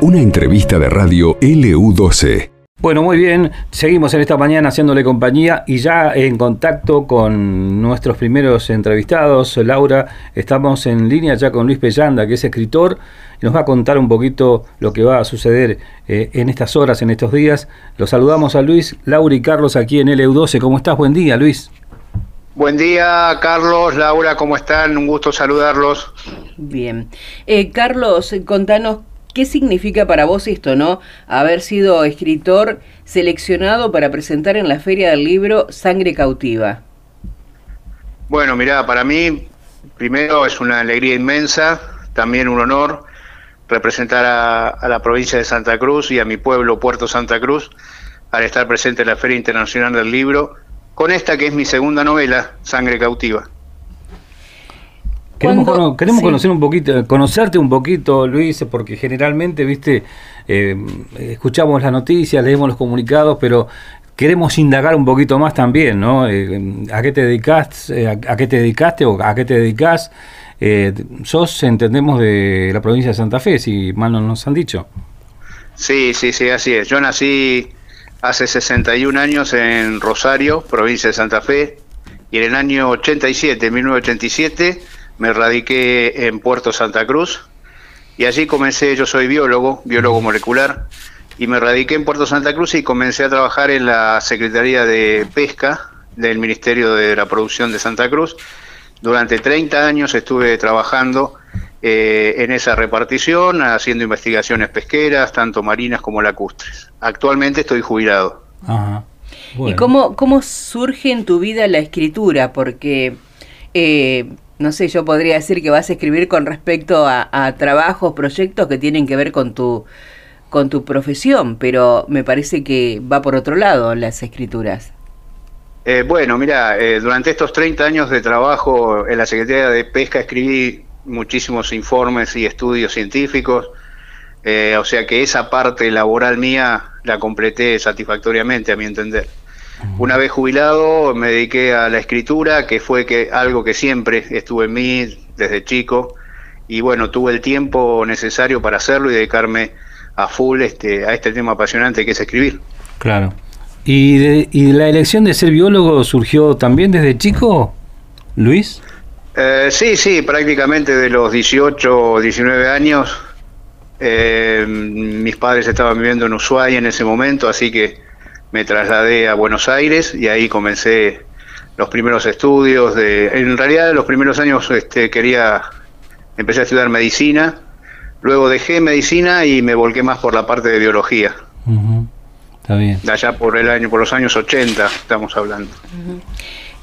Una entrevista de radio LU12. Bueno, muy bien, seguimos en esta mañana haciéndole compañía y ya en contacto con nuestros primeros entrevistados. Laura, estamos en línea ya con Luis Pellanda, que es escritor, y nos va a contar un poquito lo que va a suceder eh, en estas horas, en estos días. Los saludamos a Luis, Laura y Carlos aquí en LU12. ¿Cómo estás? Buen día, Luis. Buen día, Carlos, Laura, ¿cómo están? Un gusto saludarlos. Bien. Eh, Carlos, contanos ¿Qué significa para vos esto, no? Haber sido escritor seleccionado para presentar en la Feria del Libro Sangre Cautiva. Bueno, mira, para mí primero es una alegría inmensa, también un honor representar a, la provincia de Santa Cruz y a mi pueblo, Puerto Santa Cruz, al estar presente en la Feria Internacional del Libro, con esta que es mi segunda novela, Sangre Cautiva. Queremos, conocer un poquito, conocerte un poquito, Luis, porque generalmente, viste, eh, escuchamos las noticias, leemos los comunicados, pero queremos indagar un poquito más también, ¿no? Eh, ¿A qué te dedicas? Eh, a, qué te dedicaste o a qué te dedicas? sos, entendemos, de la provincia de Santa Fe, si mal no nos han dicho. Sí, sí, sí, así es. Yo nací hace 61 años en Rosario, provincia de Santa Fe, y en el año 87, 1987, me radiqué en Puerto Santa Cruz y allí comencé, yo soy biólogo, biólogo molecular, y me radiqué en Puerto Santa Cruz y comencé a trabajar en la Secretaría de Pesca del Ministerio de la Producción de Santa Cruz. Durante 30 años estuve trabajando eh, en esa repartición, haciendo investigaciones pesqueras, tanto marinas como lacustres. Actualmente estoy jubilado. ¿Y cómo, cómo surge en tu vida la escritura? Porque eh, no sé, yo podría decir que vas a escribir con respecto a, trabajos, proyectos que tienen que ver con tu, con tu profesión, pero me parece que va por otro lado las escrituras. Eh, bueno, mira, eh, durante estos 30 años de trabajo en la Secretaría de Pesca escribí muchísimos informes y estudios científicos, eh, o sea que esa parte laboral mía la completé satisfactoriamente, a mi entender. Una vez jubilado me dediqué a la escritura, que fue que algo que siempre estuvo en mí desde chico y bueno, tuve el tiempo necesario para hacerlo y dedicarme a full este, a este tema apasionante que es escribir. Claro. ¿Y, y la elección de ser biólogo surgió también desde chico, Luis? Eh, sí, sí, prácticamente de los 18 o 19 años. Eh, mis padres estaban viviendo en Ushuaia en ese momento, así que me trasladé a Buenos Aires y ahí comencé los primeros estudios de en realidad los primeros años este, quería empecé a estudiar medicina luego dejé medicina y me volqué más por la parte de biología. Está bien. Allá por el año por los años 80 estamos hablando.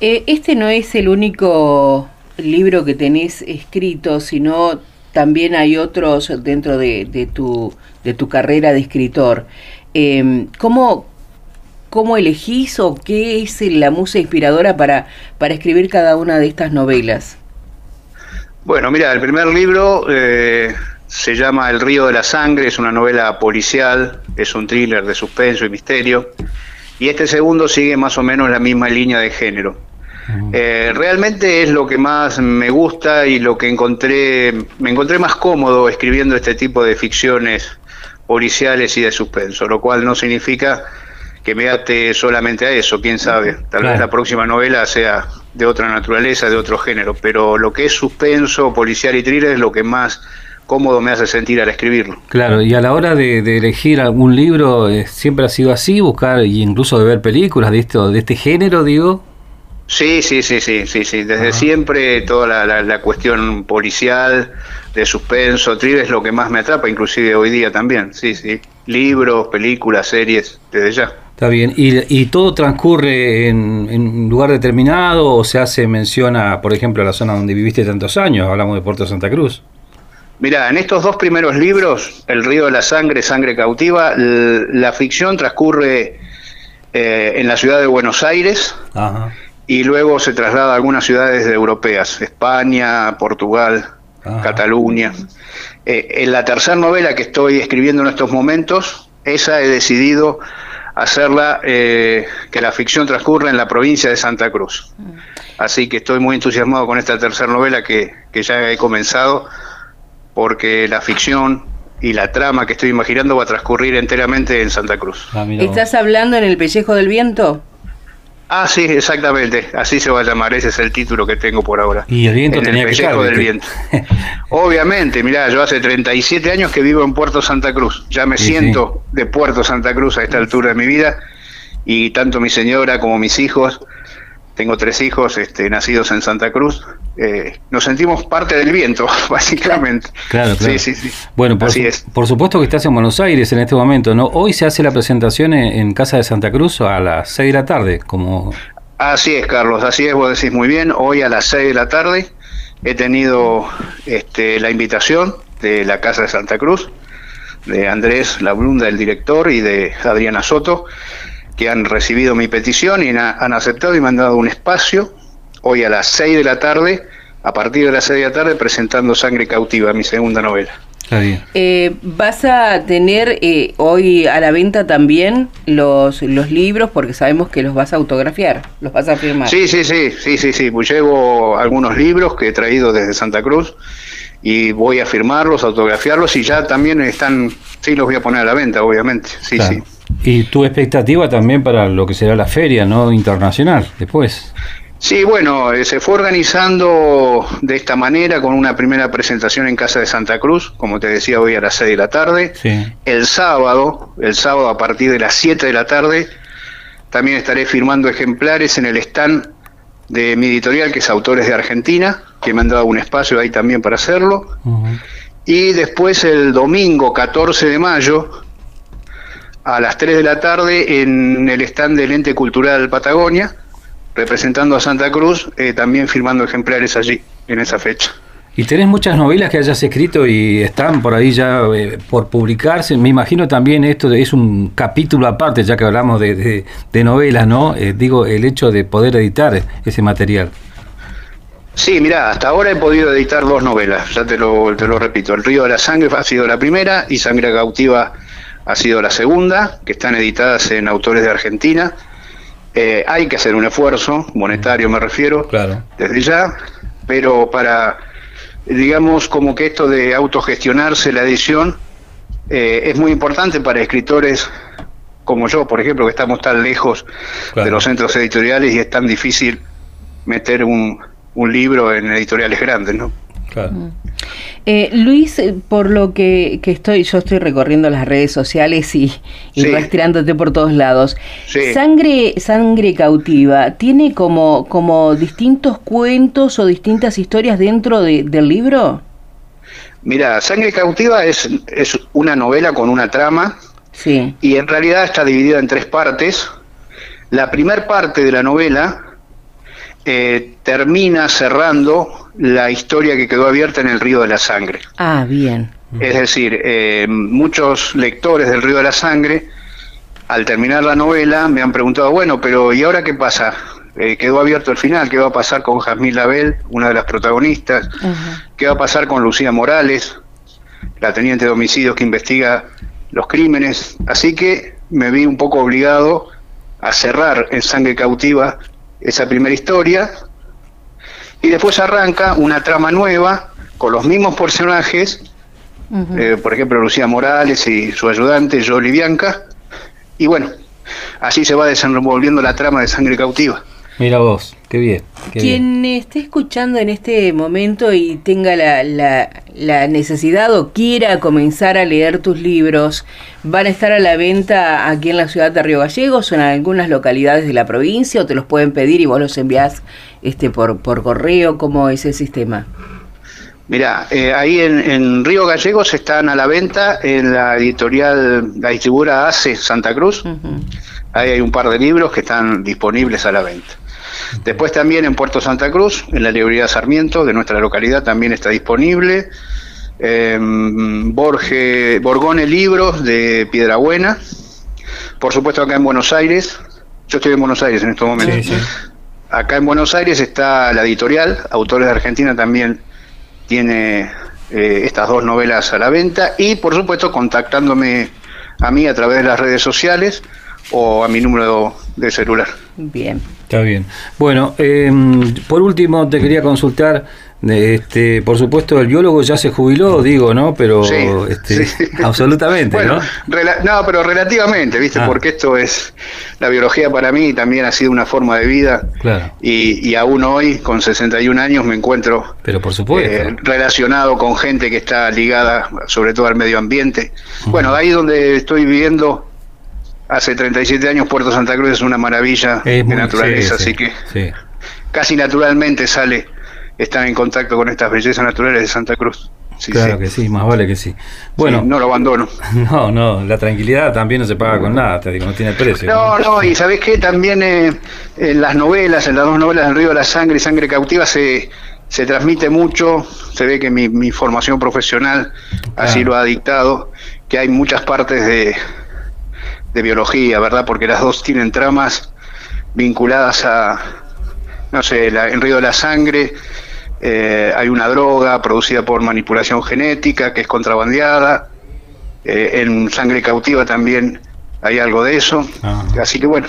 Eh, este no es el único libro que tenés escrito sino también hay otros dentro de, tu de tu carrera de escritor. Eh, ¿cómo, ¿Cómo elegís o qué es la musa inspiradora para, para escribir cada una de estas novelas? Bueno, mira, el primer libro eh, se llama El río de la sangre, es una novela policial, es un thriller de suspenso y misterio, y este segundo sigue más o menos la misma línea de género. Eh, realmente es lo que más me gusta y lo que encontré, me encontré más cómodo escribiendo este tipo de ficciones policiales y de suspenso, lo cual no significa que me ate solamente a eso, quién sabe. Tal vez la próxima novela sea de otra naturaleza, de otro género, pero lo que es suspenso, policial y thriller es lo que más cómodo me hace sentir al escribirlo. Claro, y a la hora de, elegir algún libro, eh, ¿siempre ha sido así? ¿Buscar y incluso de ver películas de, esto, de este género, digo? Sí, sí, sí, sí, sí, sí. Desde siempre toda la, la, cuestión policial, de suspenso, thriller es lo que más me atrapa, inclusive hoy día también, sí, sí. Libros, películas, series, desde ya. Está bien. ¿Y, todo transcurre en, un lugar determinado o se hace mención a, por ejemplo, a la zona donde viviste tantos años? Hablamos de Puerto Santa Cruz. Mira, en estos dos primeros libros, El río de la sangre, Sangre cautiva, la ficción transcurre eh, en la ciudad de Buenos Aires y luego se traslada a algunas ciudades europeas, España, Portugal, Cataluña. Eh, en la tercera novela que estoy escribiendo en estos momentos, esa he decidido hacerla, eh, que la ficción transcurra en la provincia de Santa Cruz. Así que estoy muy entusiasmado con esta tercera novela que, ya he comenzado, porque la ficción y la trama que estoy imaginando va a transcurrir enteramente en Santa Cruz. Ah, ¿Estás hablando en el pellejo del viento? Ah, sí, exactamente. Así se va a llamar. Ese es el título que tengo por ahora. Y el viento tenía el que del viento. Obviamente, mirá, yo hace 37 años que vivo en Puerto Santa Cruz. Ya me siento de Puerto Santa Cruz a esta altura de mi vida. Y tanto mi señora como mis hijos tengo tres hijos este, nacidos en Santa Cruz. Eh, nos sentimos parte del viento, básicamente. Claro, claro. Sí, sí, sí. Bueno, por, Así es. por supuesto que estás en Buenos Aires en este momento, ¿no? Hoy se hace la presentación en, Casa de Santa Cruz a las 6 de la tarde, como... Así es, Carlos, así es, vos decís muy bien. Hoy a las 6 de la tarde he tenido este, la invitación de la Casa de Santa Cruz, de Andrés Labrunda, el director, y de Adriana Soto que han recibido mi petición y han aceptado y me han dado un espacio hoy a las 6 de la tarde, a partir de las 6 de la tarde, presentando Sangre Cautiva, mi segunda novela. Eh, ¿Vas a tener eh, hoy a la venta también los, los libros? Porque sabemos que los vas a autografiar, los vas a firmar. Sí, sí, sí, sí, sí, sí. Pues llevo algunos libros que he traído desde Santa Cruz y voy a firmarlos, autografiarlos y ya también están, sí, los voy a poner a la venta, obviamente. Sí, sí. Y tu expectativa también para lo que será la feria, ¿no? Internacional, después. Sí, bueno, eh, se fue organizando de esta manera con una primera presentación en Casa de Santa Cruz, como te decía hoy a las 6 de la tarde. El sábado, el sábado a partir de las 7 de la tarde, también estaré firmando ejemplares en el stand de mi editorial, que es Autores de Argentina, que me han dado un espacio ahí también para hacerlo. Y después el domingo 14 de mayo, a las 3 de la tarde en el stand del Ente Cultural Patagonia, representando a Santa Cruz, eh, también firmando ejemplares allí, en esa fecha. ¿Y tenés muchas novelas que hayas escrito y están por ahí ya eh, por publicarse? Me imagino también esto es un capítulo aparte, ya que hablamos de, novelas, ¿no? Eh, digo, el hecho de poder editar ese material. Sí, mira, hasta ahora he podido editar dos novelas, ya te lo, te lo repito. El río de la sangre ha sido la primera y Sangre cautiva ha sido la segunda, que están editadas en autores de Argentina. Eh, hay que hacer un esfuerzo, monetario me refiero, claro. desde ya, pero para, digamos, como que esto de autogestionarse la edición eh, es muy importante para escritores como yo, por ejemplo, que estamos tan lejos de los centros editoriales y es tan difícil meter un, un libro en editoriales grandes, ¿no? Claro. Mm. Eh, Luis, eh, por lo que, estoy, yo estoy recorriendo las redes sociales y, y por todos lados. Sangre, sangre cautiva, ¿tiene como, como distintos cuentos o distintas historias dentro del libro? Mira, Sangre cautiva es, es una novela con una trama. Sí. Y en realidad está dividida en tres partes. La primera parte de la novela eh, termina cerrando la historia que quedó abierta en el Río de la Sangre. Ah, bien. Es decir, eh, muchos lectores del Río de la Sangre, al terminar la novela, me han preguntado, bueno, pero ¿y ahora qué pasa? Eh, quedó abierto el final, ¿qué va a pasar con Jazmín Label, una de las protagonistas? ¿Qué va a pasar con Lucía Morales, la teniente de homicidios que investiga los crímenes? Así que me vi un poco obligado a cerrar en Sangre Cautiva esa primera historia, y después arranca una trama nueva con los mismos personajes, eh, por ejemplo Lucía Morales y su ayudante Jolie Bianca, y bueno, así se va desenvolviendo la trama de Sangre Cautiva. Mira vos, qué bien. Quien esté escuchando en este momento y tenga la, la, necesidad o quiera comenzar a leer tus libros, ¿van a estar a la venta aquí en la ciudad de Río Gallegos o en algunas localidades de la provincia o te los pueden pedir y vos los envías este, por, por correo? ¿Cómo es el sistema? Mira, eh, ahí en, Río Gallegos están a la venta en la editorial, la distribuidora ACE Santa Cruz. Ahí hay un par de libros que están disponibles a la venta. Después también en Puerto Santa Cruz, en la librería Sarmiento de nuestra localidad también está disponible. Eh, Borge, Borgone Libros de Piedrabuena. Por supuesto acá en Buenos Aires. Yo estoy en Buenos Aires en estos momentos. Acá en Buenos Aires está la editorial, Autores de Argentina también tiene eh, estas dos novelas a la venta y por supuesto contactándome a mí a través de las redes sociales o a mi número de celular. Bien. Está bien. Bueno, em, por último te quería consultar Este, por supuesto, el biólogo ya se jubiló, digo, ¿no? Pero este, absolutamente, ¿no? no, pero relativamente, ¿viste? Ah. Porque esto es, la biología para mí también ha sido una forma de vida. Claro. Y, aún hoy, con 61 años, me encuentro pero por supuesto. Eh, relacionado con gente que está ligada sobre todo al medio ambiente. Bueno, ahí donde estoy viviendo hace 37 años, Puerto Santa Cruz es una maravilla de naturaleza, así que casi naturalmente sale estar en contacto con estas bellezas naturales de Santa Cruz. claro que sí, más vale que sí. Bueno, no lo abandono. No, no, la tranquilidad también no se paga con nada, te digo, no tiene precio. No, no, y sabes qué, también eh, en las novelas, en las dos novelas del Río de la Sangre y Sangre Cautiva se, se transmite mucho, se ve que mi, mi formación profesional así lo ha dictado, que hay muchas partes de, de biología, ¿verdad? Porque las dos tienen tramas vinculadas a, no sé, la, en Río de la Sangre eh, hay una droga producida por manipulación genética que es contrabandeada. Eh, en sangre cautiva también hay algo de eso. Ah. Así que bueno,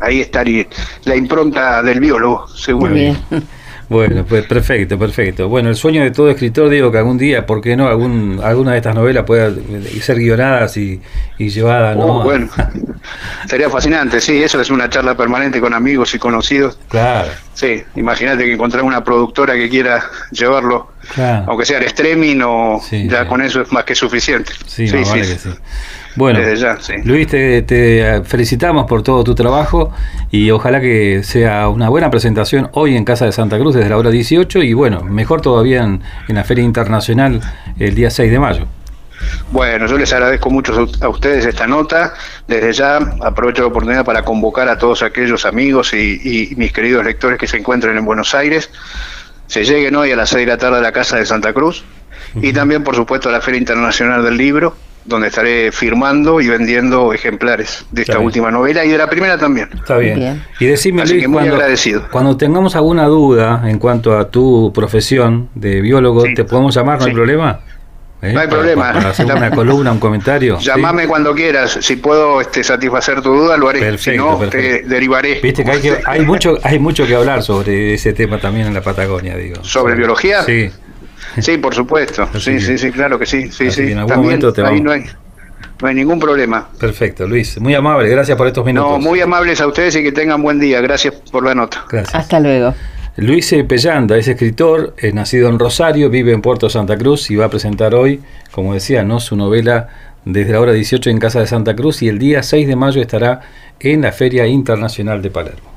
ahí estaría la impronta del biólogo, seguro. Bueno, pues perfecto, perfecto. Bueno, el sueño de todo escritor, digo que algún día, ¿por qué no? Algún, alguna de estas novelas pueda ser guionadas y, y llevadas, ¿no? Oh, bueno, sería fascinante, sí, eso es una charla permanente con amigos y conocidos. Claro. Sí, imagínate que encontrar una productora que quiera llevarlo, aunque sea al streaming o ya con eso es más que suficiente. Sí, sí, vale que sí. Bueno, Luis, te, felicitamos por todo tu trabajo y ojalá que sea una buena presentación hoy en Casa de Santa Cruz desde la hora 18 y bueno, mejor todavía en, la Feria Internacional el día 6 de mayo. Bueno, yo les agradezco mucho a ustedes esta nota. Desde ya aprovecho la oportunidad para convocar a todos aquellos amigos y, y mis queridos lectores que se encuentren en Buenos Aires. Se lleguen hoy a las 6 de la tarde a la Casa de Santa Cruz y también, por supuesto, a la Feria Internacional del Libro donde estaré firmando y vendiendo ejemplares de esta última novela y de la primera también. Está bien. Y decime, Luis, cuando, cuando, tengamos alguna duda en cuanto a tu profesión de biólogo, ¿te podemos llamar? ¿No hay problema? ¿Eh? No hay problema. Para hacer una columna, un comentario. Llámame cuando quieras. Si puedo este, satisfacer tu duda, lo haré. Perfecto, si no, te derivaré. Viste que hay, que hay, mucho, hay mucho que hablar sobre ese tema también en la Patagonia, digo. ¿Sobre biología? Sí. Sí, por supuesto. sí, sí, sí, claro que sí. sí, sí. En algún momento te ahí no hay, no hay ningún problema. Perfecto, Luis. Muy amable, gracias por estos minutos. No, muy amables a ustedes y que tengan buen día. Gracias por la nota. Gracias. Hasta luego. Luis Pellanda es escritor, es nacido en Rosario, vive en Puerto Santa Cruz y va a presentar hoy, como decía, ¿no? su novela desde la hora 18 en Casa de Santa Cruz y el día 6 de mayo estará en la Feria Internacional de Palermo.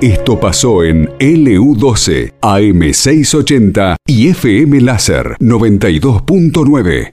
Esto pasó en LU12, AM680 y FM Láser 92.9.